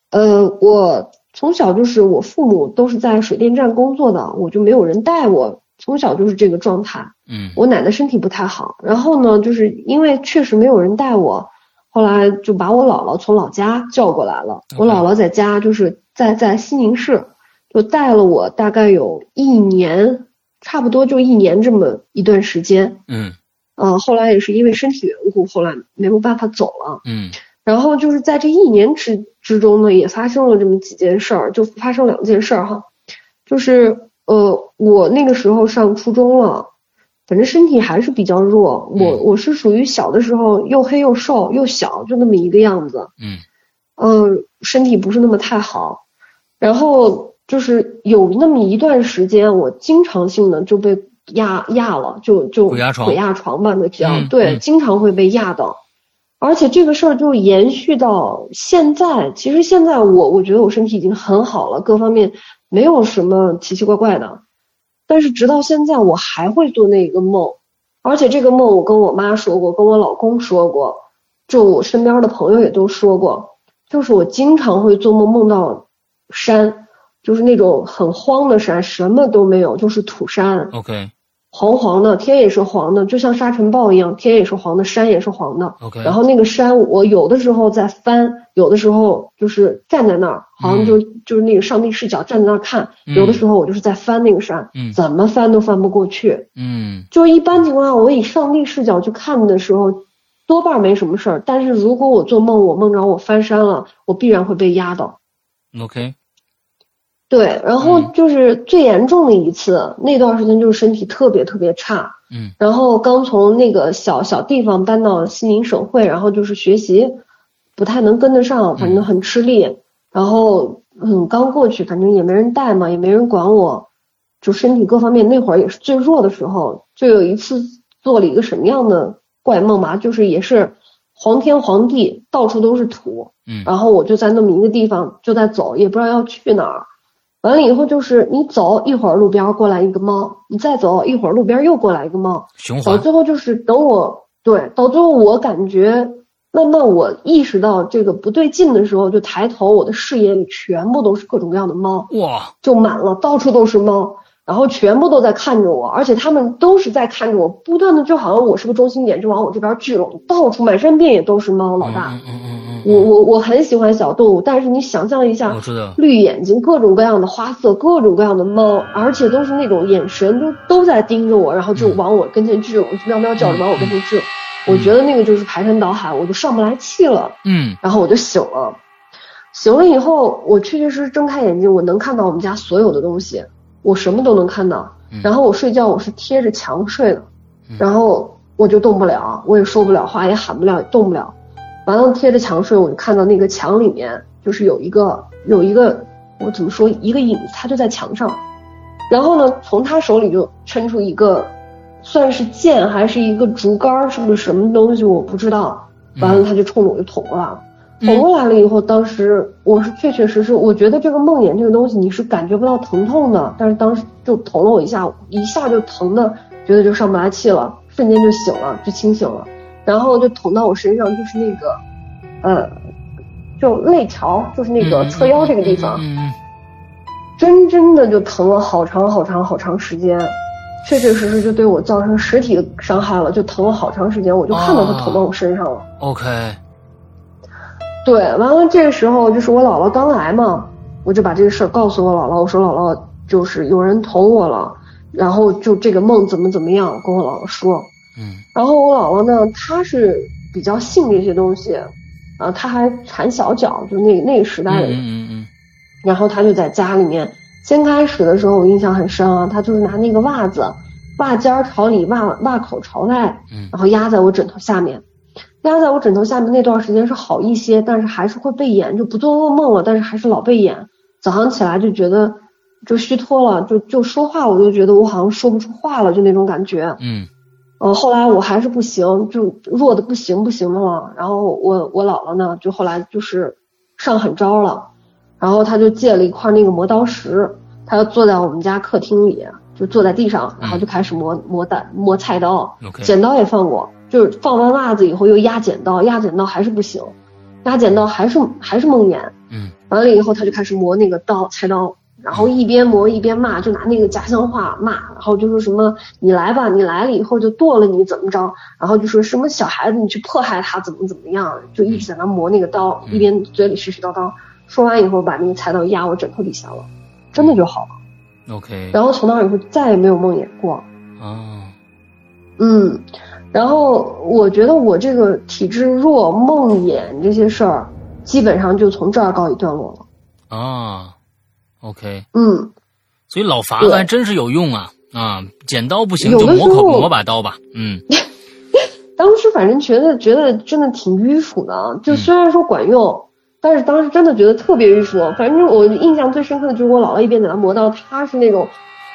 呃，我从小就是我父母都是在水电站工作的，我就没有人带我，从小就是这个状态。嗯，我奶奶身体不太好，然后呢，就是因为确实没有人带我，后来就把我姥姥从老家叫过来了。我姥姥在家就是在在西宁市，就带了我大概有一年，差不多就一年这么一段时间。嗯，呃，后来也是因为身体缘故，后来没有办法走了。嗯。然后就是在这一年之之中呢，也发生了这么几件事儿，就发生两件事儿哈，就是呃，我那个时候上初中了，反正身体还是比较弱，我我是属于小的时候又黑又瘦又小，就那么一个样子，嗯，嗯，身体不是那么太好，然后就是有那么一段时间，我经常性的就被压压了，就就鬼压床，鬼压床吧，那叫对，经常会被压到。而且这个事儿就延续到现在，其实现在我我觉得我身体已经很好了，各方面没有什么奇奇怪怪的。但是直到现在，我还会做那个梦，而且这个梦我跟我妈说过，跟我老公说过，就我身边的朋友也都说过，就是我经常会做梦梦到山，就是那种很荒的山，什么都没有，就是土山。OK。黄黄的天也是黄的，就像沙尘暴一样，天也是黄的，山也是黄的。OK。然后那个山，我有的时候在翻，有的时候就是站在那儿，好像就就是那个上帝视角站在那儿看。有的时候我就是在翻那个山，怎么翻都翻不过去。嗯。就一般情况下，我以上帝视角去看的时候，多半没什么事儿。但是如果我做梦，我梦着我翻山了，我必然会被压倒。OK。对，然后就是最严重的一次，那段时间就是身体特别特别差，嗯，然后刚从那个小小地方搬到西宁省会，然后就是学习不太能跟得上，反正很吃力，然后嗯刚过去，反正也没人带嘛，也没人管我，就身体各方面那会儿也是最弱的时候，就有一次做了一个什么样的怪梦吧，就是也是黄天黄地，到处都是土，嗯，然后我就在那么一个地方就在走，也不知道要去哪儿。完了以后就是你走一会儿路边过来一个猫，你再走一会儿路边又过来一个猫，到最后就是等我对，到最后我感觉慢慢我意识到这个不对劲的时候，就抬头，我的视野里全部都是各种各样的猫，哇，就满了，到处都是猫。然后全部都在看着我，而且他们都是在看着我，不断的就好像我是个中心点，就往我这边聚拢，到处满山遍野都是猫。老大，嗯嗯嗯嗯，我我我很喜欢小动物，但是你想象一下，我知道，绿眼睛，各种各样的花色，各种各样的猫，而且都是那种眼神，都都在盯着我，然后就往我跟前聚拢，喵喵叫着往我跟前聚拢。我觉得那个就是排山倒海，我就上不来气了。嗯，然后我就醒了，醒了以后，我确确实实睁开眼睛，我能看到我们家所有的东西。我什么都能看到，然后我睡觉我是贴着墙睡的，然后我就动不了，我也说不了话，也喊不了，动不了。完了贴着墙睡，我就看到那个墙里面就是有一个有一个我怎么说一个影子，他就在墙上。然后呢，从他手里就抻出一个，算是剑还是一个竹竿，是不是什么东西我不知道。完了他就冲着我就捅过来了。捅过来了以后，当时我是确确实实，我觉得这个梦魇这个东西你是感觉不到疼痛的，但是当时就捅了我一下，一下就疼的，觉得就上不来气了，瞬间就醒了，就清醒了，然后就捅到我身上，就是那个，呃，就肋条，就是那个侧腰这个地方，真真的就疼了好长好长好长时间，确确实实就对我造成实体的伤害了，就疼了好长时间，我就看到他捅到我身上了。OK。对，完了这个时候就是我姥姥刚来嘛，我就把这个事儿告诉我姥姥，我说姥姥就是有人捅我了，然后就这个梦怎么怎么样，跟我姥姥说。嗯。然后我姥姥呢，她是比较信这些东西，啊，她还缠小脚，就那那个时代的人。嗯嗯嗯。然后她就在家里面，先开始的时候我印象很深啊，他就是拿那个袜子，袜尖朝里，袜袜口朝外，然后压在我枕头下面，压在我枕头下面那段时间是好一些，但是还是会背眼，就不做噩梦了，但是还是老背眼。早上起来就觉得就虚脱了，就就说话我就觉得我好像说不出话了，就那种感觉。嗯。呃，后来我还是不行，就弱的不行不行的了。然后我我姥姥呢，就后来就是上狠招了，然后他就借了一块那个磨刀石，他就坐在我们家客厅里，就坐在地上，然后就开始磨磨蛋磨菜刀，剪刀也放过，就是放完袜子以后又压剪刀，压剪刀还是不行，压剪刀还是还是梦魇。嗯，完了以后他就开始磨那个刀菜刀。然后一边磨一边骂，就拿那个家乡话骂，然后就说什么你来吧，你来了以后就剁了你怎么着？然后就说什么小孩子你去迫害他怎么怎么样？就一直在那磨那个刀，一边嘴里絮絮叨叨。说完以后把那个菜刀压我枕头底下了，真的就好了。OK。然后从那以后再也没有梦魇过。啊。嗯，然后我觉得我这个体质弱，梦魇这些事儿，基本上就从这儿告一段落了。啊。OK，嗯，所以老法子还真是有用啊啊！剪刀不行就磨口磨把刀吧，嗯。当时反正觉得觉得真的挺迂腐的，就虽然说管用，但是当时真的觉得特别迂腐。反正我印象最深刻的就是我姥姥一边在那磨刀，她是那种，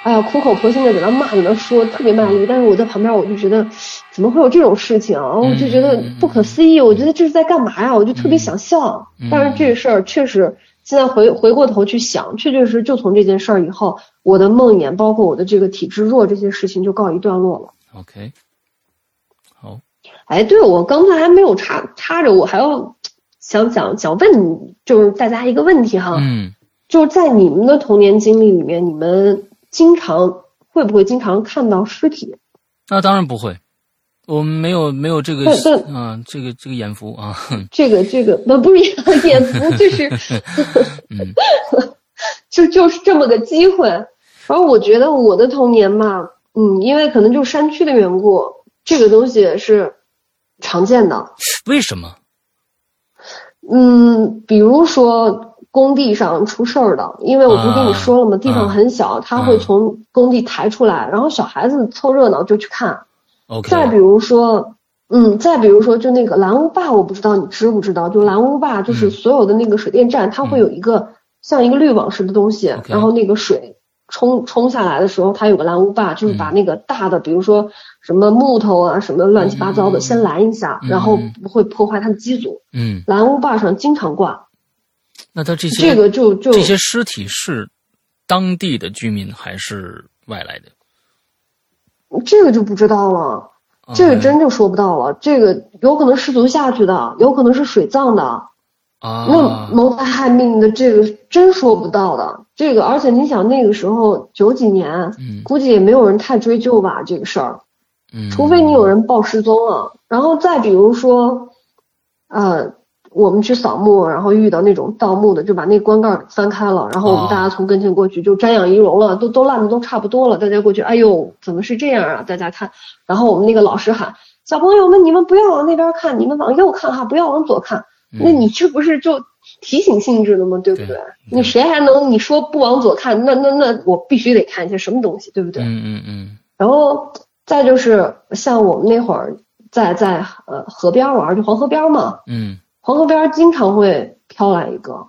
哎呀苦口婆心的在那骂在那说，特别卖力。但是我在旁边我就觉得，怎么会有这种事情啊？我就觉得不可思议，我觉得这是在干嘛呀？我就特别想笑。但是这事儿确实。现在回回过头去想，确确实就从这件事儿以后，我的梦魇，包括我的这个体质弱这些事情就告一段落了。OK，好。哎，对，我刚才还没有插插着，我还要想想想问你，就是大家一个问题哈，嗯，就是在你们的童年经历里面，你们经常会不会经常看到尸体？那当然不会。我们没有没有这个啊，这个这个眼福啊，这个这个不不是眼福，就是，嗯，就就是这么个机会。反正我觉得我的童年嘛，嗯，因为可能就山区的缘故，这个东西是常见的。为什么？嗯，比如说工地上出事儿的，因为我不是跟你说了吗？地方很小，他会从工地抬出来，然后小孩子凑热闹就去看。再比如说，嗯，再比如说，就那个蓝屋坝，我不知道你知不知道，就蓝屋坝，就是所有的那个水电站，它会有一个像一个滤网似的东西，然后那个水冲冲下来的时候，它有个拦屋坝，就是把那个大的，比如说什么木头啊，什么乱七八糟的，先拦一下，然后不会破坏它的机组。嗯，拦屋坝上经常挂。那它这些这个就就这些尸体是当地的居民还是外来的？这个就不知道了，这个真就说不到了。这个有可能失足下去的，有可能是水葬的，啊，那谋财害命的，这个真说不到的。这个，而且你想那个时候九几年，嗯，估计也没有人太追究吧这个事儿，嗯，除非你有人报失踪了。然后再比如说，呃。我们去扫墓，然后遇到那种盗墓的，就把那棺盖翻开了，然后我们大家从跟前过去，就瞻仰遗容了，都都烂的都差不多了，大家过去，哎呦，怎么是这样啊？大家看，然后我们那个老师喊小朋友们，你们不要往那边看，你们往右看哈，不要往左看。那你这不是就提醒性质的嘛？对不对？你谁还能你说不往左看？那那那我必须得看一些什么东西，对不对？嗯嗯嗯。然后再就是像我们那会儿在在呃河边玩，就黄河边嘛。嗯。黄河边经常会飘来一个，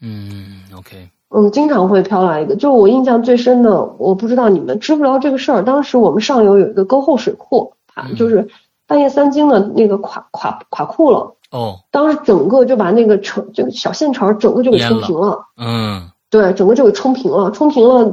嗯，OK，嗯，经常会飘来一个。就我印象最深的，我不知道你们知不知道这个事儿。当时我们上游有一个沟后水库，它就是半夜三更的那个垮垮垮库了。哦，当时整个就把那个城这个小县城整个就给冲平了。嗯，对，整个就给冲平了，冲平了。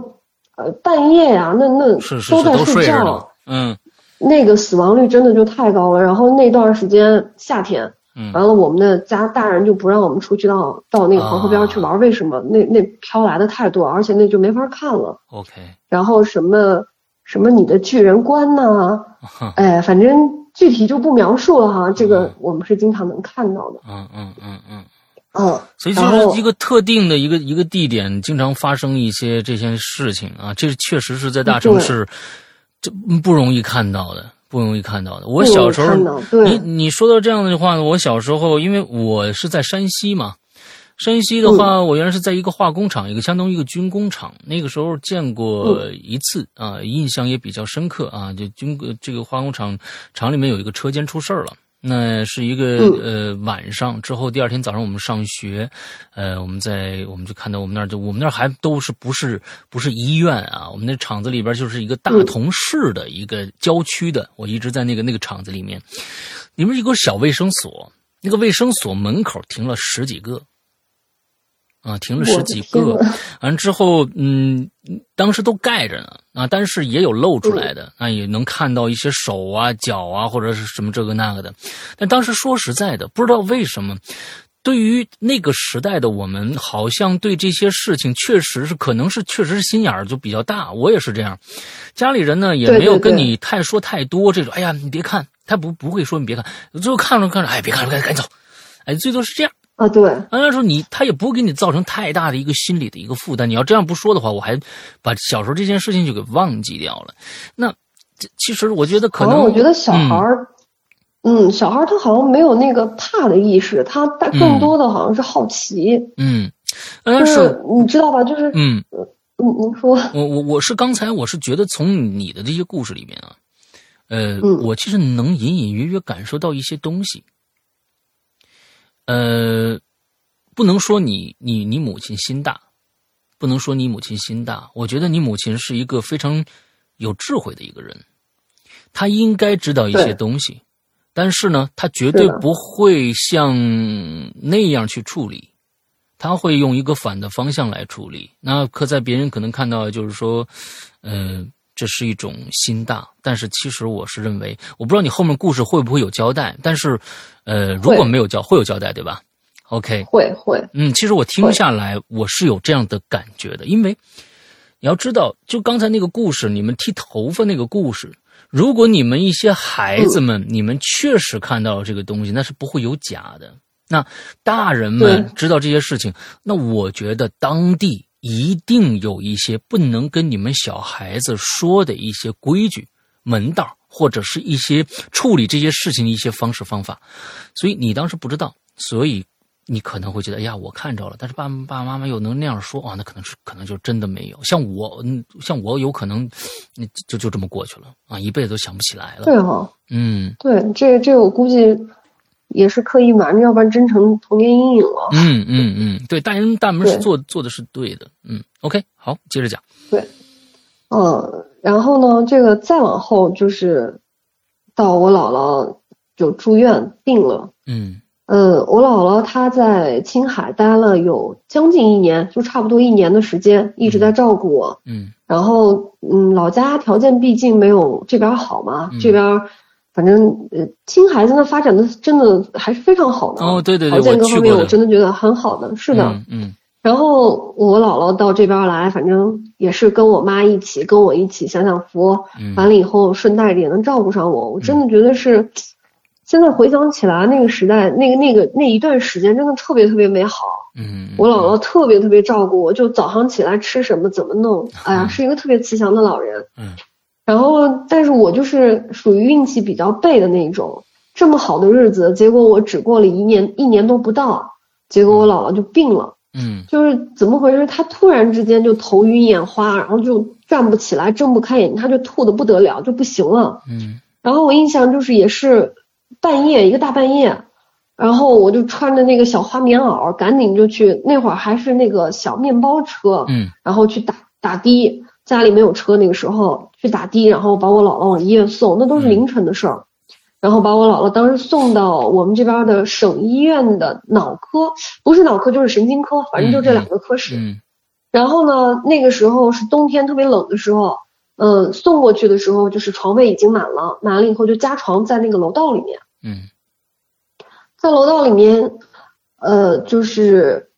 呃，半夜呀，那那都在睡觉。嗯，那个死亡率真的就太高了。然后那段时间夏天。完了，我们的家大人就不让我们出去到到那个黄河边去玩，为什么？那那飘来的太多，而且那就没法看了。OK。然后什么什么你的巨人观呐，哎，反正具体就不描述了哈。这个我们是经常能看到的。嗯嗯嗯嗯。嗯。所以就是一个特定的一个一个地点，经常发生一些这些事情啊，这确实是在大城市这不容易看到的。不容易看到的。我小时候，你你说到这样的话呢，我小时候，因为我是在山西嘛。山西的话，我原来是在一个化工厂，一个相当于一个军工厂。那个时候见过一次啊，印象也比较深刻啊。就军这个化工厂厂里面有一个车间出事儿了，那是一个呃晚上之后，第二天早上我们上学，呃，我们在我们就看到我们那儿就我们那儿还都是不是不是医院啊，我们那厂子里边就是一个大同市的一个郊区的，我一直在那个那个厂子里面，里面有个小卫生所，那个卫生所门口停了十几个。啊，停了十几个，完之后，嗯，当时都盖着呢，啊，但是也有露出来的，啊，也能看到一些手啊、脚啊，或者是什么这个那个的。但当时说实在的，不知道为什么，对于那个时代的我们，好像对这些事情确实是，可能是确实是心眼儿就比较大。我也是这样，家里人呢也没有跟你太说太多这种。哎呀，你别看，他不不会说你别看，最后看着看着，哎，别看了，赶紧赶紧走，哎，最多是这样。啊，对，按来说你他也不会给你造成太大的一个心理的一个负担。你要这样不说的话，我还把小时候这件事情就给忘记掉了。那其实我觉得可能，我觉得小孩儿，嗯，小孩儿他好像没有那个怕的意识，他但更多的好像是好奇。嗯，是你知道吧？就是嗯，你您说，我我我是刚才我是觉得从你的这些故事里面啊，呃，我其实能隐隐约约感受到一些东西。呃，不能说你你你母亲心大，不能说你母亲心大。我觉得你母亲是一个非常有智慧的一个人，她应该知道一些东西，但是呢，她绝对不会像那样去处理，她会用一个反的方向来处理。那可在别人可能看到就是说，呃，这是一种心大，但是其实我是认为，我不知道你后面故事会不会有交代，但是。呃，如果没有交，会有交代，对吧？OK，会会。嗯，其实我听下来，我是有这样的感觉的，因为你要知道，就刚才那个故事，你们剃头发那个故事，如果你们一些孩子们，你们确实看到了这个东西，那是不会有假的。那大人们知道这些事情，那我觉得当地一定有一些不能跟你们小孩子说的一些规矩门道。或者是一些处理这些事情的一些方式方法，所以你当时不知道，所以你可能会觉得，哎呀，我看着了，但是爸爸妈妈又能那样说啊，那可能是可能就真的没有。像我，像我有可能，就就这么过去了啊，一辈子都想不起来了。对哈，嗯，对，这这我估计也是刻意瞒着，要不然真成童年阴影了。嗯嗯嗯，对，大人大门是做做的是对的。嗯，OK，好，接着讲。对，嗯。然后呢，这个再往后就是到我姥姥就住院病了。嗯，呃，我姥姥她在青海待了有将近一年，就差不多一年的时间，一直在照顾我。嗯，然后嗯，老家条件毕竟没有这边好嘛，这边反正呃，青海现在发展的真的还是非常好的。哦，对对对，条件各方面我真的觉得很好的，是的。嗯。然后我姥姥到这边来，反正也是跟我妈一起，跟我一起享享福。完了以后，顺带着也能照顾上我。我真的觉得是，现在回想起来，那个时代，那个那个那一段时间，真的特别特别美好。嗯，我姥姥特别特别照顾我，就早上起来吃什么，怎么弄，哎呀，是一个特别慈祥的老人。嗯。然后，但是我就是属于运气比较背的那种。这么好的日子，结果我只过了一年，一年都不到，结果我姥姥就病了。嗯，就是怎么回事？她突然之间就头晕眼花，然后就站不起来，睁不开眼睛，她就吐的不得了，就不行了。嗯，然后我印象就是也是半夜一个大半夜，然后我就穿着那个小花棉袄，赶紧就去，那会儿还是那个小面包车，嗯，然后去打打的，家里没有车那个时候去打的，然后把我姥姥往医院送，那都是凌晨的事儿。然后把我姥姥当时送到我们这边的省医院的脑科，不是脑科就是神经科，反正就这两个科室。嗯。然后呢，那个时候是冬天特别冷的时候，嗯，送过去的时候就是床位已经满了，满了以后就加床在那个楼道里面。嗯。在楼道里面，呃，就是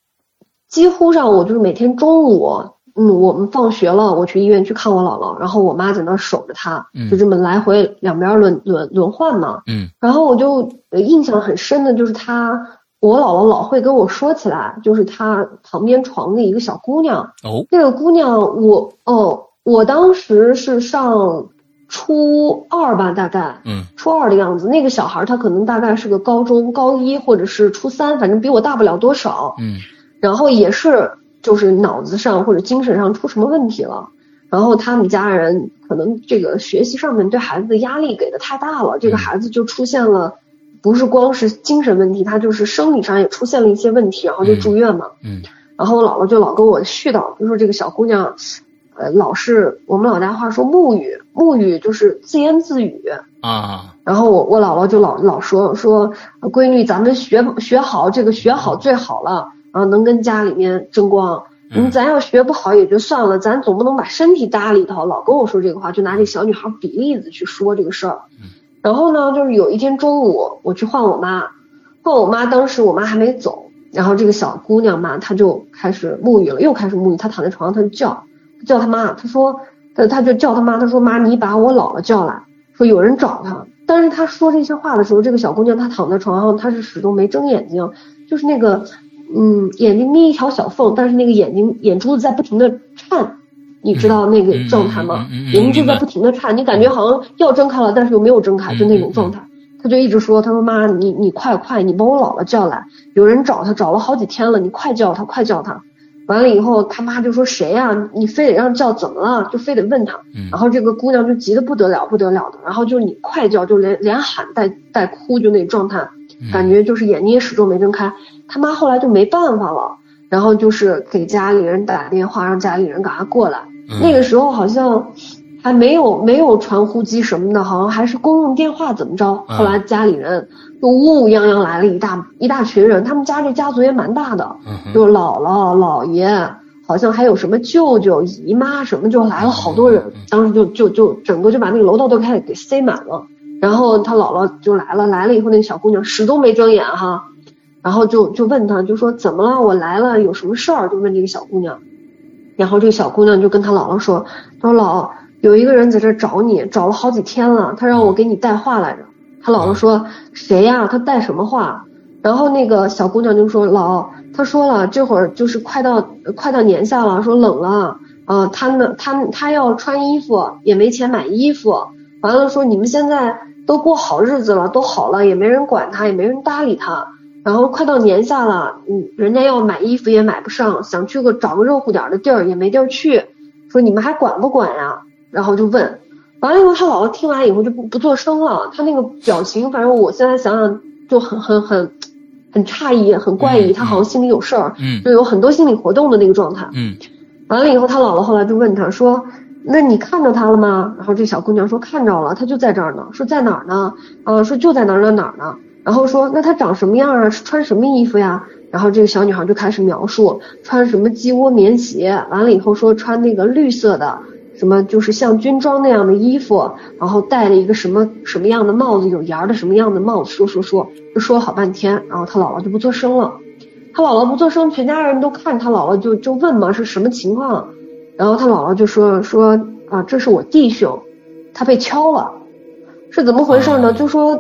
几乎上我就是每天中午。嗯，我们放学了，我去医院去看我姥姥，然后我妈在那守着她，就这么来回两边轮轮轮换嘛。嗯，然后我就印象很深的就是她，我姥姥老会跟我说起来，就是她旁边床的一个小姑娘。哦，那个姑娘，我哦，我当时是上初二吧，大概，嗯，初二的样子。那个小孩她可能大概是个高中高一或者是初三，反正比我大不了多少，嗯，然后也是就是脑子上或者精神上出什么问题了，然后他们家人可能这个学习上面对孩子的压力给的太大了，这个孩子就出现了，不是光是精神问题，他就是生理上也出现了一些问题，然后就住院嘛，嗯，然后我姥姥就老跟我絮叨，就说这个小姑娘。呃，老是我们老家话说木语，木语就是自言自语啊。然后我我姥姥就老老说说，闺女，咱们学学好这个学好最好了啊，能跟家里面争光。你咱要学不好也就算了，咱总不能把身体搭里头。老跟我说这个话，就拿这小女孩比例子去说这个事儿。然后呢，就是有一天中午我去换我妈，换我妈，当时我妈还没走，然后这个小姑娘嘛，她就开始沐浴了，又开始沐浴，她躺在床上，她就叫。叫他妈，她说，她她就叫她妈，她说妈，你把我姥姥叫来，说有人找她。但是她说这些话的时候，这个小姑娘她躺在床上，她是始终没睁眼睛，就是那个，嗯，眼睛眯一条小缝，但是那个眼睛眼珠子在不停的颤，你知道那个状态吗？眼睛就在不停的颤，你感觉好像要睁开了，但是又没有睁开，就那种状态。他就一直说，他说妈，你你快快，你把我姥姥叫来，有人找他，找了好几天了，你快叫他，快叫他。完了以后，他妈就说谁呀？你非得让叫怎么了？就非得问他。然后这个姑娘就急得不得了，不得了的。然后就是你快叫，就连连喊带带哭，就那状态，感觉就是眼睛也始终没睁开。他妈后来就没办法了，然后就是给家里人打电话，让家里人赶快过来。那个时候好像还没有没有传呼机什么的，好像还是公用电话怎么着？后来家里人。就乌乌泱泱来了一大一大群人，他们家这家族也蛮大的，就姥姥姥爷，好像还有什么舅舅姨妈什么，就来了好多人。当时就就就整个就把那个楼道都开始给塞满了。然后他姥姥就来了，来了以后那个小姑娘始终没睁眼哈，然后就就问他，就说怎么了？我来了有什么事儿？就问这个小姑娘。然后这个小姑娘就跟她姥姥说，她说姥有一个人在这找你，找了好几天了，他让我给你带话来着。她姥姥说：“谁呀？他带什么话？”然后那个小姑娘就说：“姥，他说了，这会儿就是快到快到年下了，说冷了啊，他呢，他他要穿衣服，也没钱买衣服。完了说你们现在都过好日子了，都好了，也没人管他，也没人搭理他。然后快到年下了，嗯，人家要买衣服也买不上，想去个找个热乎点的地儿也没地儿去。说你们还管不管呀？然后就问。”完了以后，他姥姥听完以后就不不做声了。他那个表情，反正我现在想想就很很很很诧异，很怪异。他好像心里有事儿，嗯，就有很多心理活动的那个状态。嗯，完了以后，他姥姥后来就问他说：“那你看着他了吗？”然后这小姑娘说：“看着了，他就在这儿呢。”说在哪儿呢？啊，说就在哪儿哪儿哪儿呢。然后说那他长什么样啊？是穿什么衣服呀？然后这个小女孩就开始描述穿什么鸡窝棉鞋。完了以后说穿那个绿色的。什么就是像军装那样的衣服，然后戴了一个什么什么样的帽子，有檐的什么样的帽子，说说说，就说了好半天，然后他姥姥就不做声了，他姥姥不做声，全家人都看他姥姥，就就问嘛是什么情况，然后他姥姥就说说啊这是我弟兄，他被敲了，是怎么回事呢？就说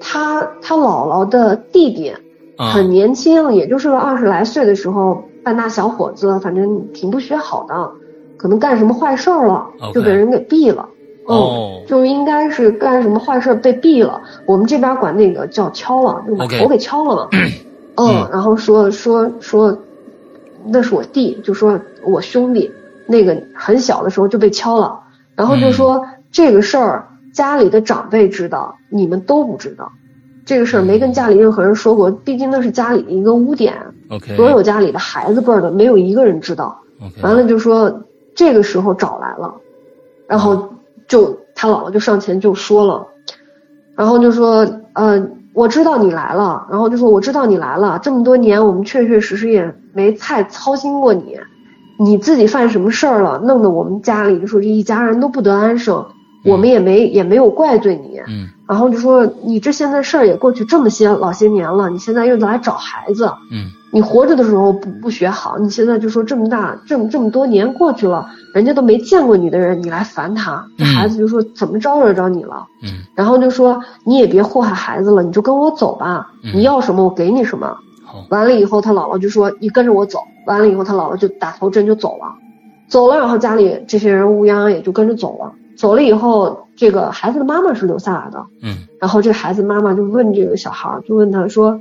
他他姥姥的弟弟很年轻，也就是个二十来岁的时候，半大小伙子，反正挺不学好的。可能干什么坏事儿了，就被人给毙了。哦，就应该是干什么坏事被毙了。我们这边管那个叫敲了，就把头给敲了嘛。嗯，然后说说说，那是我弟，就说我兄弟那个很小的时候就被敲了，然后就说这个事儿家里的长辈知道，你们都不知道。这个事儿没跟家里任何人说过，毕竟那是家里的一个污点。OK，所有家里的孩子辈儿的没有一个人知道。OK，完了就说。这个时候找来了，然后就他姥姥就上前就说了，然后就说，呃，我知道你来了，然后就说我知道你来了，这么多年我们确确实实也没太操心过你，你自己犯什么事儿了，弄得我们家里就说这一家人都不得安生，我们也没也没有怪罪你，嗯，然后就说你这现在事儿也过去这么些老些年了，你现在又来找孩子，嗯。你活着的时候不不学好，你现在就说这么大这么这么多年过去了，人家都没见过你的人，你来烦他，这孩子就说怎么招惹着你了？嗯，然后就说你也别祸害孩子了，你就跟我走吧，你要什么我给你什么。好，完了以后他姥姥就说你跟着我走，完了以后他姥姥就打头阵就走了，走了，然后家里这些人乌泱泱也就跟着走了。走了以后，这个孩子的妈妈是留下来的。嗯。然后这孩子妈妈就问这个小孩儿，就问他说：“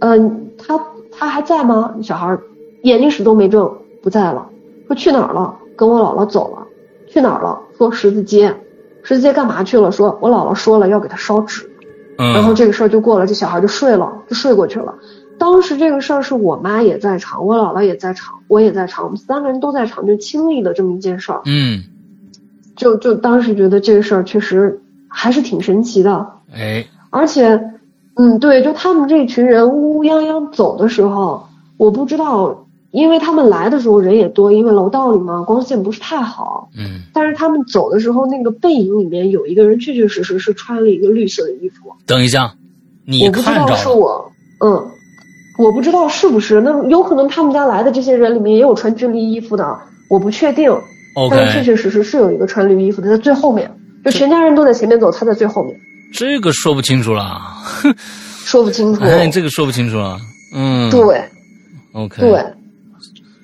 嗯，他他还在吗？”小孩眼睛始终没睁，不在了。说去哪儿了？跟我姥姥走了。去哪儿了？说十字街。十字街干嘛去了？说我姥姥说了要给他烧纸。嗯。然后这个事儿就过了，这小孩就睡了，就睡过去了。当时这个事儿是我妈也在场，我姥姥也在场，我也在场，我们三个人都在场，就亲历了这么一件事儿。嗯。就就当时觉得这个事儿确实还是挺神奇的，哎，而且，嗯，对，就他们这群人乌乌泱泱走的时候，我不知道，因为他们来的时候人也多，因为楼道里嘛光线不是太好，嗯，但是他们走的时候那个背影里面有一个人确确实实是穿了一个绿色的衣服。等一下，你看着？我不知道是我，嗯，我不知道是不是，那有可能他们家来的这些人里面也有穿军绿衣服的，我不确定。但是确确实实是有一个穿绿衣服的在最后面，就全家人都在前面走，他在最后面。这个说不清楚了，说不清楚。哎，这个说不清楚了。嗯，对，OK，对，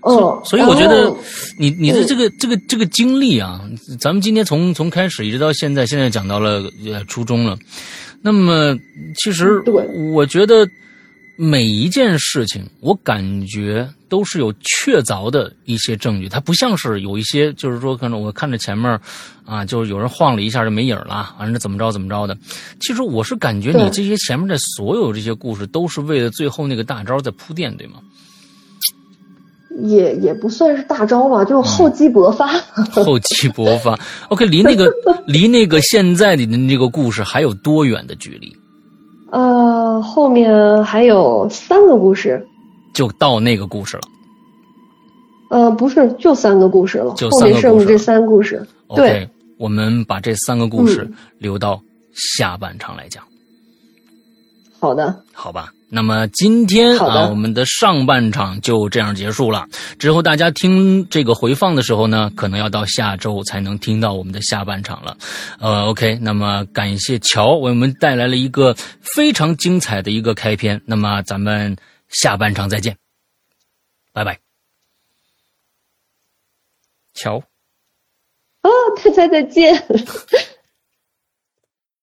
嗯。所以我觉得你你的这个这个这个经历啊，咱们今天从从开始一直到现在，现在讲到了呃初中了。那么其实我觉得。每一件事情，我感觉都是有确凿的一些证据，它不像是有一些，就是说，可能我看着前面，啊，就是有人晃了一下就没影了，反正怎么着怎么着的。其实我是感觉你这些前面的所有这些故事，都是为了最后那个大招在铺垫，对吗？也也不算是大招吧，就厚积薄发。厚积薄发。OK，离那个离那个现在的那个故事还有多远的距离？呃，后面还有三个故事，就到那个故事了。呃，不是，就三个故事了。就后面剩这三故事。对，我们把这三个故事留到下半场来讲。好的，好吧。那么今天啊，我们的上半场就这样结束了。之后大家听这个回放的时候呢，可能要到下周才能听到我们的下半场了。呃，OK，那么感谢乔为我们带来了一个非常精彩的一个开篇。那么咱们下半场再见，拜拜。乔，哦，大家再见。